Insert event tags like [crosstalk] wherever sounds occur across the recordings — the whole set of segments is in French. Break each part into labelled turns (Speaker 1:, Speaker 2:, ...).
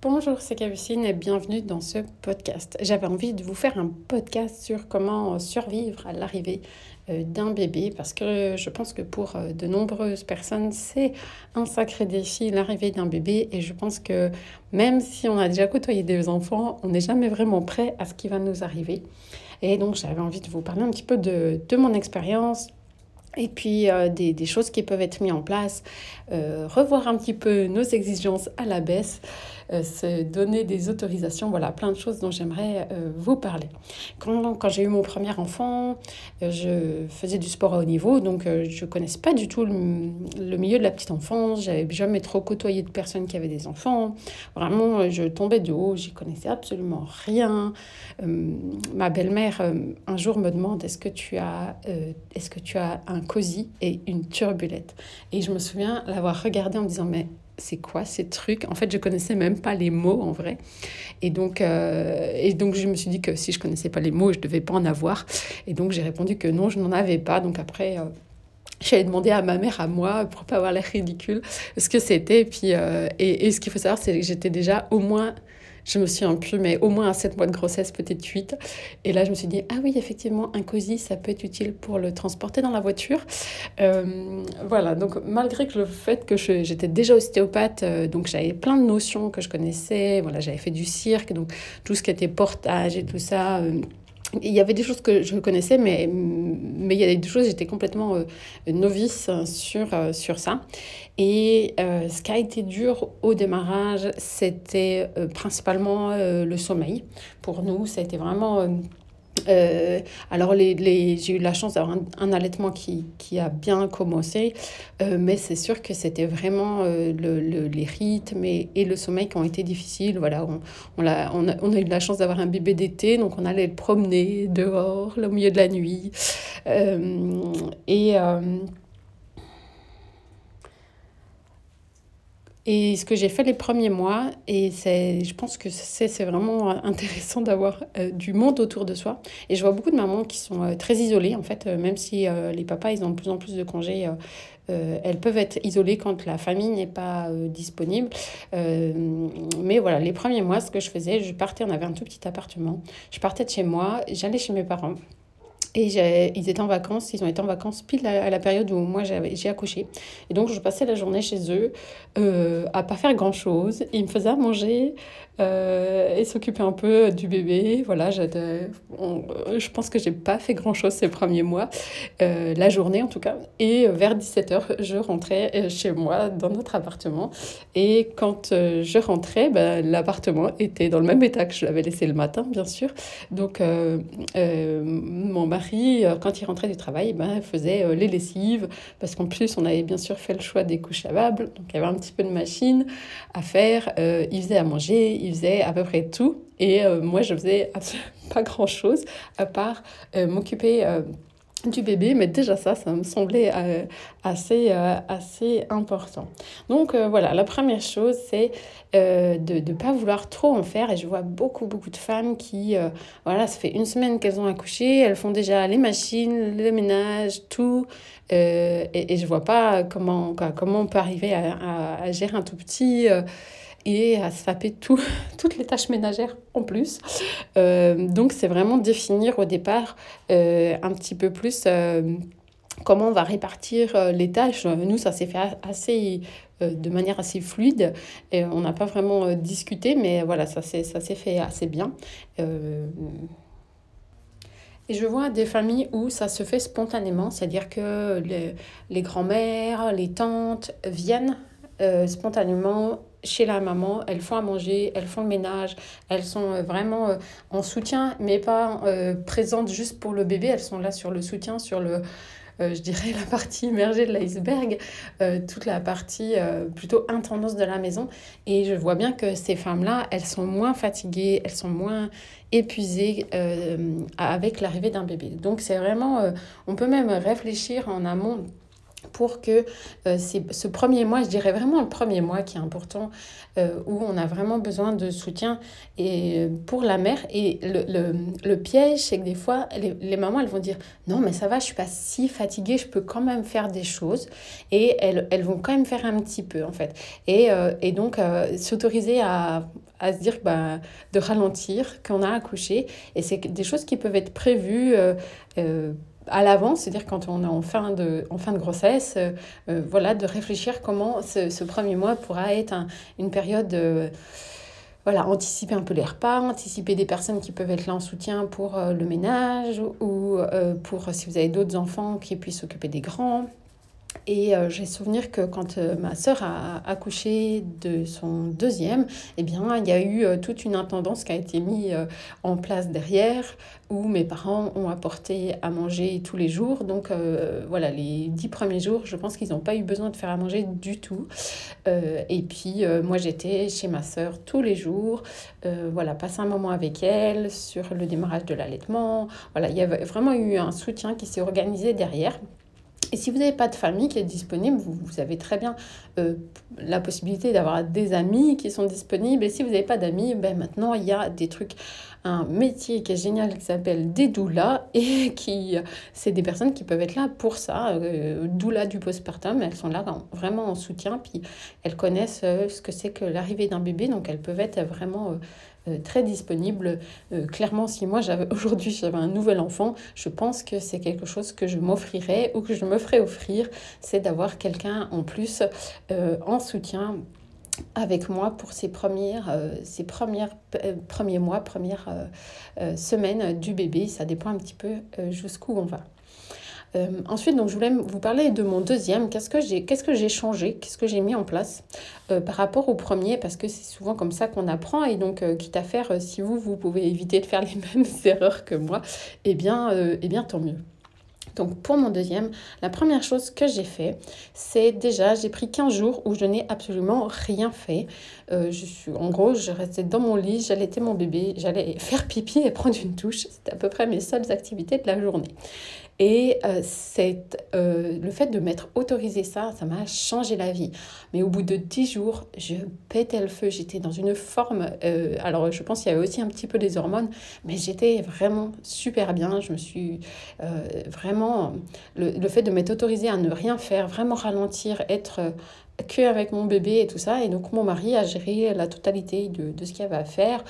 Speaker 1: Bonjour, c'est Capucine et bienvenue dans ce podcast. J'avais envie de vous faire un podcast sur comment survivre à l'arrivée euh, d'un bébé parce que je pense que pour euh, de nombreuses personnes, c'est un sacré défi l'arrivée d'un bébé et je pense que même si on a déjà côtoyé des enfants, on n'est jamais vraiment prêt à ce qui va nous arriver. Et donc j'avais envie de vous parler un petit peu de, mon expérience, et puis euh, des, choses qui peuvent être mises en place, revoir un petit peu nos exigences à la baisse euh, se donner des autorisations, voilà, plein de choses dont j'aimerais euh, vous parler. Quand, quand j'ai eu mon premier enfant, euh, je faisais du sport à haut niveau, donc je ne connaissais pas du tout le, milieu de la petite enfance, j'avais jamais trop côtoyé de personnes qui avaient des enfants. Vraiment, je tombais de haut, j'y connaissais absolument rien. ma belle-mère, un jour, me demande est-ce que tu as, est-ce que tu as un cosy et une turbulette? Et je me souviens l'avoir regardé en me disant mais c'est quoi ces trucs? En fait, je connaissais même pas les mots en vrai. Et donc, euh, et donc je me suis dit que si je connaissais pas les mots, je devais pas en avoir. Et donc, j'ai répondu que non, je n'en avais pas. Donc après... Euh, j'allais demander à ma mère, à moi, pour pas avoir l'air ridicule, ce que c'était. Puis, euh, et, et, ce qu'il faut savoir, c'est que j'étais déjà au moins je me suis plus, mais au moins à 7 mois de grossesse, peut-être 8. Et là, je me suis dit, ah oui, effectivement, un cosy, ça peut être utile pour le transporter dans la voiture. Euh, voilà, donc malgré que le fait que j'étais déjà ostéopathe, euh, donc j'avais plein de notions que je connaissais, voilà, j'avais fait du cirque, donc tout ce qui était portage et tout ça. Euh, il y avait des choses que je connaissais, mais, mais il y a des choses, j'étais complètement euh, novice sur, euh, sur ça. Et euh, ce qui a été dur au démarrage, c'était principalement le sommeil. Pour nous, ça a été vraiment euh, alors, les, les, j'ai eu la chance d'avoir un, allaitement qui, qui, a bien commencé, euh, mais c'est sûr que c'était vraiment euh, le, les rythmes et, le sommeil qui ont été difficiles. Voilà, on, on, a, on a eu la chance d'avoir un bébé d'été, donc on allait le promener dehors, au milieu de la nuit. et Et ce que j'ai fait les premiers mois, et je pense que c'est, vraiment intéressant d'avoir euh, du monde autour de soi. Et je vois beaucoup de mamans qui sont euh, très isolées, en fait, euh, même si les papas, ils ont de plus en plus de congés. elles peuvent être isolées quand la famille n'est pas disponible. mais voilà, les premiers mois, ce que je faisais, je partais, on avait un tout petit appartement. Je partais de chez moi, j'allais chez mes parents. Et ils étaient en vacances, ils ont été en vacances pile à, la période où moi j'ai accouché. Et donc je passais la journée chez eux euh, à pas faire grand chose. Ils me faisaient à manger euh, et s'occuper un peu du bébé. Voilà, je pense que j'ai pas fait grand chose ces premiers mois, euh, la journée en tout cas. Et vers 17h, je rentrais euh, chez moi dans notre appartement. Et quand euh, je rentrais, ben, l'appartement était dans le même état que je l'avais laissé le matin, bien sûr. Donc mon mari, quand il rentrait du travail, ben, faisait les lessives parce qu'en plus, on avait bien sûr fait le choix des couches lavables. Donc il y avait un petit peu de machine à faire. il faisait à manger, il faisait à peu près tout. Et euh, moi, je faisais [laughs] pas grand-chose à part euh, m'occuper euh, du bébé, mais déjà ça, ça me semblait assez, assez important. Donc voilà, la première chose, c'est de ne pas vouloir trop en faire. Et je vois beaucoup, beaucoup de femmes qui, voilà, ça fait une semaine qu'elles ont accouché, elles font déjà les machines, le ménage, tout. et, et je vois pas comment, comment on peut arriver à, à gérer un tout petit et à se taper tout, [laughs] toutes les tâches ménagères en plus. Euh, donc c'est vraiment définir au départ euh, un petit peu plus euh, comment on va répartir les tâches. Nous, ça s'est fait assez de manière assez fluide. Et on n'a pas vraiment discuté, mais voilà, ça s'est fait assez bien. Et je vois des familles où ça se fait spontanément, c'est-à-dire que les, les grands-mères, les tantes viennent spontanément chez la maman, elles font à manger, elles font le ménage, elles sont euh, vraiment euh, en soutien, mais pas euh, présentes juste pour le bébé, elles sont là sur le soutien, sur le, je dirais, [laughs] la partie immergée de l'iceberg, toute la partie plutôt intense de la maison. Et je vois bien que ces femmes-là, elles sont moins fatiguées, elles sont moins épuisées avec l'arrivée d'un bébé. Donc c'est vraiment, on peut même réfléchir en amont pour que ce premier mois, je dirais vraiment le premier mois qui est important, où on a vraiment besoin de soutien et pour la mère. Et le, le, le piège, c'est que des fois, les, les, mamans, elles vont dire, non, mais ça va, je suis pas si fatiguée, je peux quand même faire des choses. Et elles, elles vont quand même faire un petit peu, en fait. Et, et donc, s'autoriser à, à se dire bah, de ralentir quand on a accouché. Et c'est des choses qui peuvent être prévues euh, euh, à l'avance, c'est-à-dire quand on est en fin de, grossesse, euh, voilà, de réfléchir comment ce, premier mois pourra être une période voilà, anticiper un peu les repas, anticiper des personnes qui peuvent être là en soutien pour le ménage ou pour si vous avez d'autres enfants qui puissent s'occuper des grands. Et euh, j'ai souvenir que quand euh, ma sœur a accouché de son deuxième, eh bien, il y a eu euh, toute une intendance qui a été mise en place derrière, où mes parents ont apporté à manger tous les jours. Donc voilà, les dix premiers jours, je pense qu'ils n'ont pas eu besoin de faire à manger du tout. et puis moi, j'étais chez ma sœur tous les jours, voilà, passer un moment avec elle sur le démarrage de l'allaitement. Voilà, il y avait vraiment eu un soutien qui s'est organisé derrière. Et si vous n'avez pas de famille qui est disponible, vous, avez très bien euh, la possibilité d'avoir des amis qui sont disponibles. Et si vous n'avez pas d'amis, ben maintenant il y a des trucs, un métier qui est génial qui s'appelle des doulas et [laughs] qui, c'est des personnes qui peuvent être là pour ça. Euh, du postpartum, elles sont là vraiment en soutien, puis elles connaissent euh, ce que c'est que l'arrivée d'un bébé, donc elles peuvent être vraiment euh, très disponible. Euh, clairement, si moi j'avais [laughs] aujourd'hui j'avais un nouvel enfant, je pense que c'est quelque chose que je m'offrirais ou que je me ferais offrir, c'est d'avoir quelqu'un en plus euh, en soutien avec moi pour ces premières, ces premières premiers mois, premières semaines du bébé. Ça dépend un petit peu jusqu'où on va. Euh, ensuite, donc, je voulais vous parler de mon deuxième. Qu'est-ce que j'ai que changé? Qu'est-ce que j'ai mis en place euh, par rapport au premier? Parce que c'est souvent comme ça qu'on apprend. Et donc, euh, quitte à faire, si vous, vous pouvez éviter de faire les [laughs] mêmes erreurs que moi, eh bien, eh bien tant mieux. Donc pour mon deuxième, la première chose que j'ai fait, c'est déjà, j'ai pris 15 jours où je n'ai absolument rien fait. je suis, en gros, je restais dans mon lit, j'allaitais mon bébé, j'allais faire pipi et [laughs] prendre une douche. C'était à peu près mes seules activités de la journée. Et euh, euh, le fait de m'être autorisé ça, ça m'a changé la vie. Mais au bout de dix jours, je pétais le feu. J'étais dans une forme. Euh, alors, je pense qu'il y avait aussi un petit peu des hormones, mais j'étais vraiment super bien. Je me suis vraiment. Le, le, fait de m'être autorisé à ne rien faire, vraiment ralentir, être que avec mon bébé et tout ça. Et donc, mon mari a géré la totalité de, de ce qu'il y avait à faire.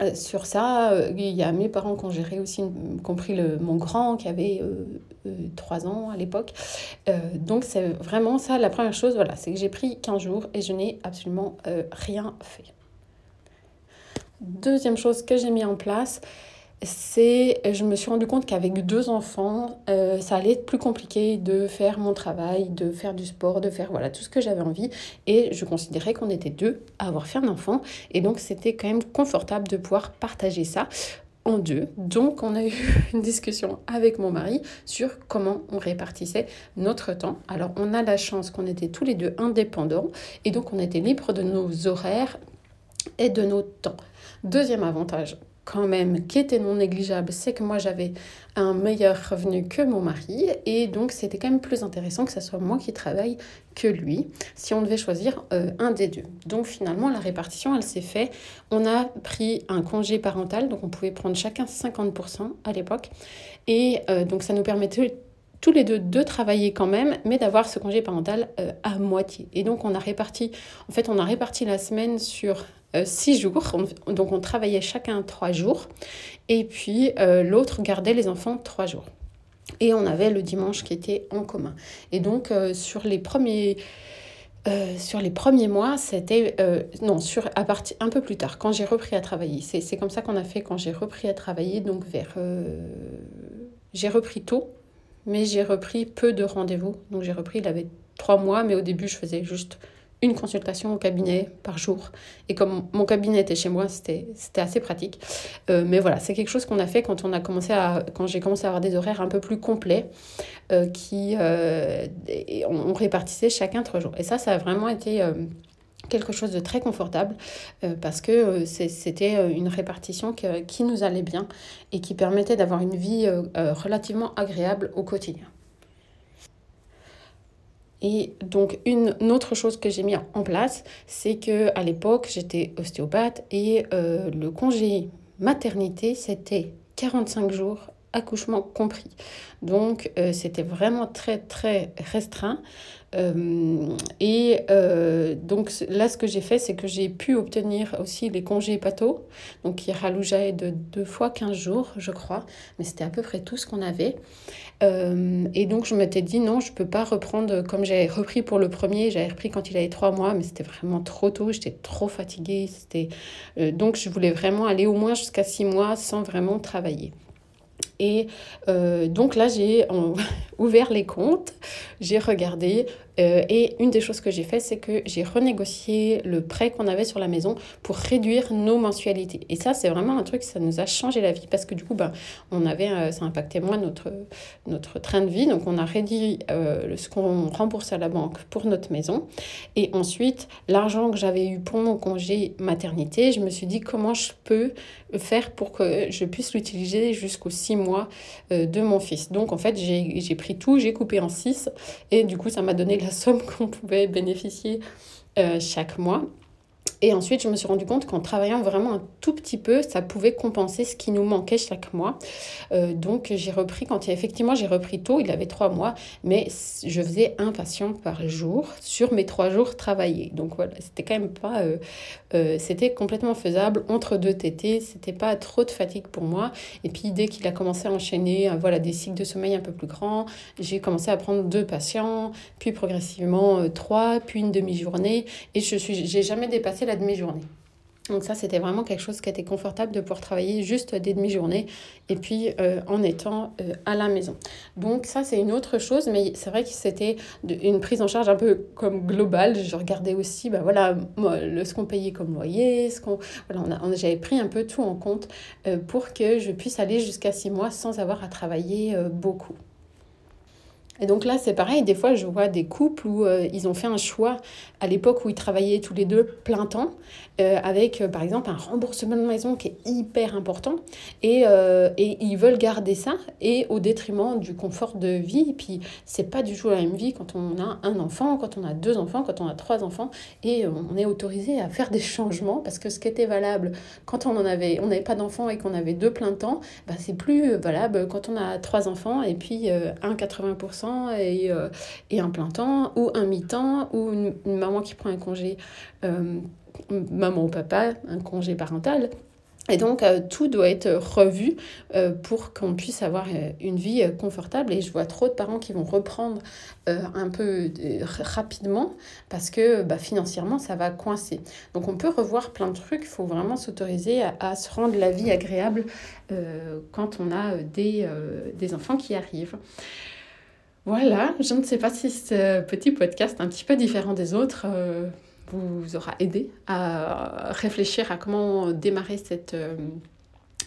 Speaker 1: Euh, sur ça, euh, il y a mes parents qui ont géré aussi, compris le, mon grand qui avait euh, 3 ans à l'époque. Donc c'est vraiment ça, la première chose, voilà, c'est que j'ai pris 15 jours et je n'ai absolument rien fait. Deuxième chose que j'ai mis en place, c'est, je me suis rendu compte qu'avec deux enfants, euh, ça allait être plus compliqué de faire mon travail, de faire du sport, de faire voilà tout ce que j'avais envie. Et je considérais qu'on était deux à avoir fait un enfant. Et donc, c'était quand même confortable de pouvoir partager ça en deux. Donc, on a eu [laughs] une discussion avec mon mari sur comment on répartissait notre temps. Alors, on a la chance qu'on était tous les deux indépendants et donc on était libre de nos horaires et de nos temps. Deuxième avantage, quand même qui était non négligeable, c'est que moi j'avais un meilleur revenu que mon mari. Et donc c'était quand même plus intéressant que ce soit moi qui travaille que lui si on devait choisir euh, un des deux. Donc finalement la répartition elle s'est faite, on a pris un congé parental donc on pouvait prendre chacun 50% à l'époque. Et euh, donc ça nous permettait tous les deux de travailler quand même, mais d'avoir ce congé parental euh, à moitié. Et donc on a réparti, en fait on a réparti la semaine sur euh, six jours. donc on travaillait chacun trois jours. Et puis euh, l'autre gardait les enfants trois jours. Et on avait le dimanche qui était en commun. Et donc sur les premiers... sur les premiers mois, c'était... non, sur, à partir, un peu plus tard, quand j'ai repris à travailler. C'est comme ça qu'on a fait quand j'ai repris à travailler, donc vers... j'ai repris tôt, mais j'ai repris peu de rendez-vous. Donc j'ai repris, il avait trois mois, mais au début, je faisais juste une consultation au cabinet par jour. Et comme mon cabinet était chez moi, c'était assez pratique. Euh, mais voilà, c'est quelque chose qu'on a fait quand on a commencé à quand j'ai commencé à avoir des horaires un peu plus complets, euh, qui euh, on, répartissait chacun trois jours. Et ça, ça a vraiment été quelque chose de très confortable parce que c'était une répartition qui nous allait bien et qui permettait d'avoir une vie relativement agréable au quotidien. Et donc, une, autre chose que j'ai mis en place, c'est que à l'époque, j'étais ostéopathe et euh, le congé maternité, c'était 45 jours accouchement compris. Donc, euh, c'était vraiment très, très restreint. Euh, et euh, donc là, ce que j'ai fait, c'est que j'ai pu obtenir aussi les congés pato, donc qui rallougeaient de deux fois 15 jours, je crois, mais c'était à peu près tout ce qu'on avait. Et donc je m'étais dit non, je peux pas reprendre comme j'avais repris pour le premier, j'avais repris quand il avait trois mois, mais c'était vraiment trop tôt, j'étais trop fatiguée. C'était, donc je voulais vraiment aller au moins jusqu'à six mois sans vraiment travailler. Et donc là, j'ai [laughs] ouvert les comptes, j'ai regardé euh, et une des choses que j'ai fait, c'est que j'ai renégocié le prêt qu'on avait sur la maison pour réduire nos mensualités. Et ça, c'est vraiment un truc, ça nous a changé la vie parce que du coup, ben, on avait, euh, ça impactait moins notre, notre train de vie. Donc, on a réduit euh, ce qu'on remboursait à la banque pour notre maison. Et ensuite, l'argent que j'avais eu pour mon congé maternité, je me suis dit comment je peux faire pour que je puisse l'utiliser jusqu'aux six mois de mon fils. Donc, en fait, j'ai pris tout, j'ai coupé en six et du coup, ça m'a donné la somme [laughs] qu'on pouvait bénéficier euh, chaque mois. Et ensuite, je me suis rendu compte qu'en travaillant vraiment un tout petit peu, ça pouvait compenser ce qui nous manquait chaque mois. Euh, donc, j'ai repris, quand effectivement j'ai repris tôt, il avait trois mois, mais je faisais un patient par jour sur mes trois jours travaillés. Donc voilà, c'était quand même pas. Euh, euh, c'était complètement faisable entre deux tétés, c'était pas trop de fatigue pour moi. Et puis, dès qu'il a commencé à enchaîner voilà, des cycles de sommeil un peu plus grands, j'ai commencé à prendre deux patients, puis progressivement trois, puis une demi-journée. Et je suis, j'ai jamais dépassé la demi-journée. Donc ça, c'était vraiment quelque chose qui était confortable de pouvoir travailler juste des demi-journées et puis euh, en étant euh, à la maison. Donc ça, c'est une autre chose, mais c'est vrai que c'était une prise en charge un peu comme globale. Je regardais aussi, bah voilà, le, ce qu'on payait comme loyer, ce qu'on, voilà, j'avais pris un peu tout en compte euh, pour que je puisse aller jusqu'à six mois sans avoir à travailler beaucoup. Et donc là, c'est pareil, des fois, je vois des couples où euh, ils ont fait un choix à l'époque où ils travaillaient tous les deux plein temps, euh, avec euh, par exemple un remboursement de maison qui est hyper important, et, et, ils veulent garder ça, et au détriment du confort de vie. Et puis, c'est pas du tout la même vie quand on a un enfant, quand on a deux enfants, quand on a trois enfants, et on est autorisé à faire des changements, parce que ce qui était valable quand on en avait, n'avait pas d'enfants et qu'on avait deux plein temps, bah, c'est plus valable quand on a trois enfants et puis un 80% et, euh, un plein temps, ou un mi-temps, ou une, maman qui prend un congé, euh, maman ou papa, un congé parental. Et donc, euh, tout doit être revu pour qu'on puisse avoir une vie confortable. Et je vois trop de parents qui vont reprendre un peu rapidement parce que bah, financièrement, ça va coincer. Donc, on peut revoir plein de trucs. Il faut vraiment s'autoriser à, à, se rendre la vie agréable quand on a des, des enfants qui arrivent. Voilà, je ne sais pas si ce petit podcast un petit peu différent des autres euh, vous aura aidé à réfléchir à comment démarrer cette, euh,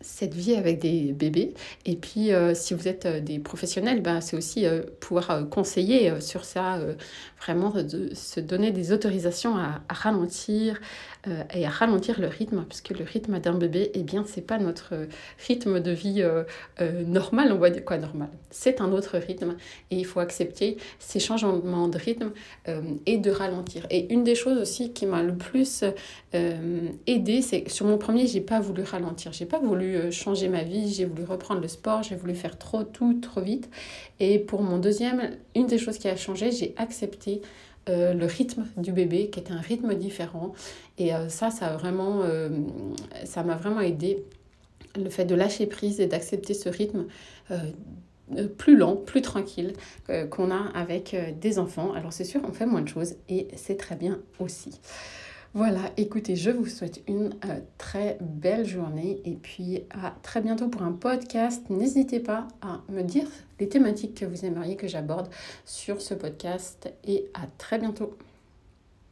Speaker 1: cette vie avec des bébés. Et puis, euh, si vous êtes des professionnels, bah, c'est aussi pouvoir conseiller sur ça, vraiment de se donner des autorisations à, à ralentir, euh, et à ralentir le rythme, parce que le rythme d'un bébé, eh bien, c'est pas notre rythme de vie euh, euh, normal, on va dire quoi normal? C'est un autre rythme et il faut accepter ces changements de rythme et de ralentir. Et une des choses aussi qui m'a le plus aidé, c'est sur mon premier, j'ai pas voulu ralentir, j'ai pas voulu changer ma vie, j'ai voulu reprendre le sport, j'ai voulu faire trop tout trop vite. Et pour mon deuxième, une des choses qui a changé, j'ai accepté euh, le rythme du bébé, qui est un rythme différent. Et euh, ça, ça vraiment, euh, ça m'a vraiment aidé. Le fait de lâcher prise et d'accepter ce rythme plus lent, plus tranquille qu'on a avec des enfants. Alors c'est sûr, on fait moins de choses et c'est très bien aussi. Voilà, écoutez, je vous souhaite une très belle journée et puis à très bientôt pour un podcast. N'hésitez pas à me dire les thématiques que vous aimeriez que j'aborde sur ce podcast et à très bientôt.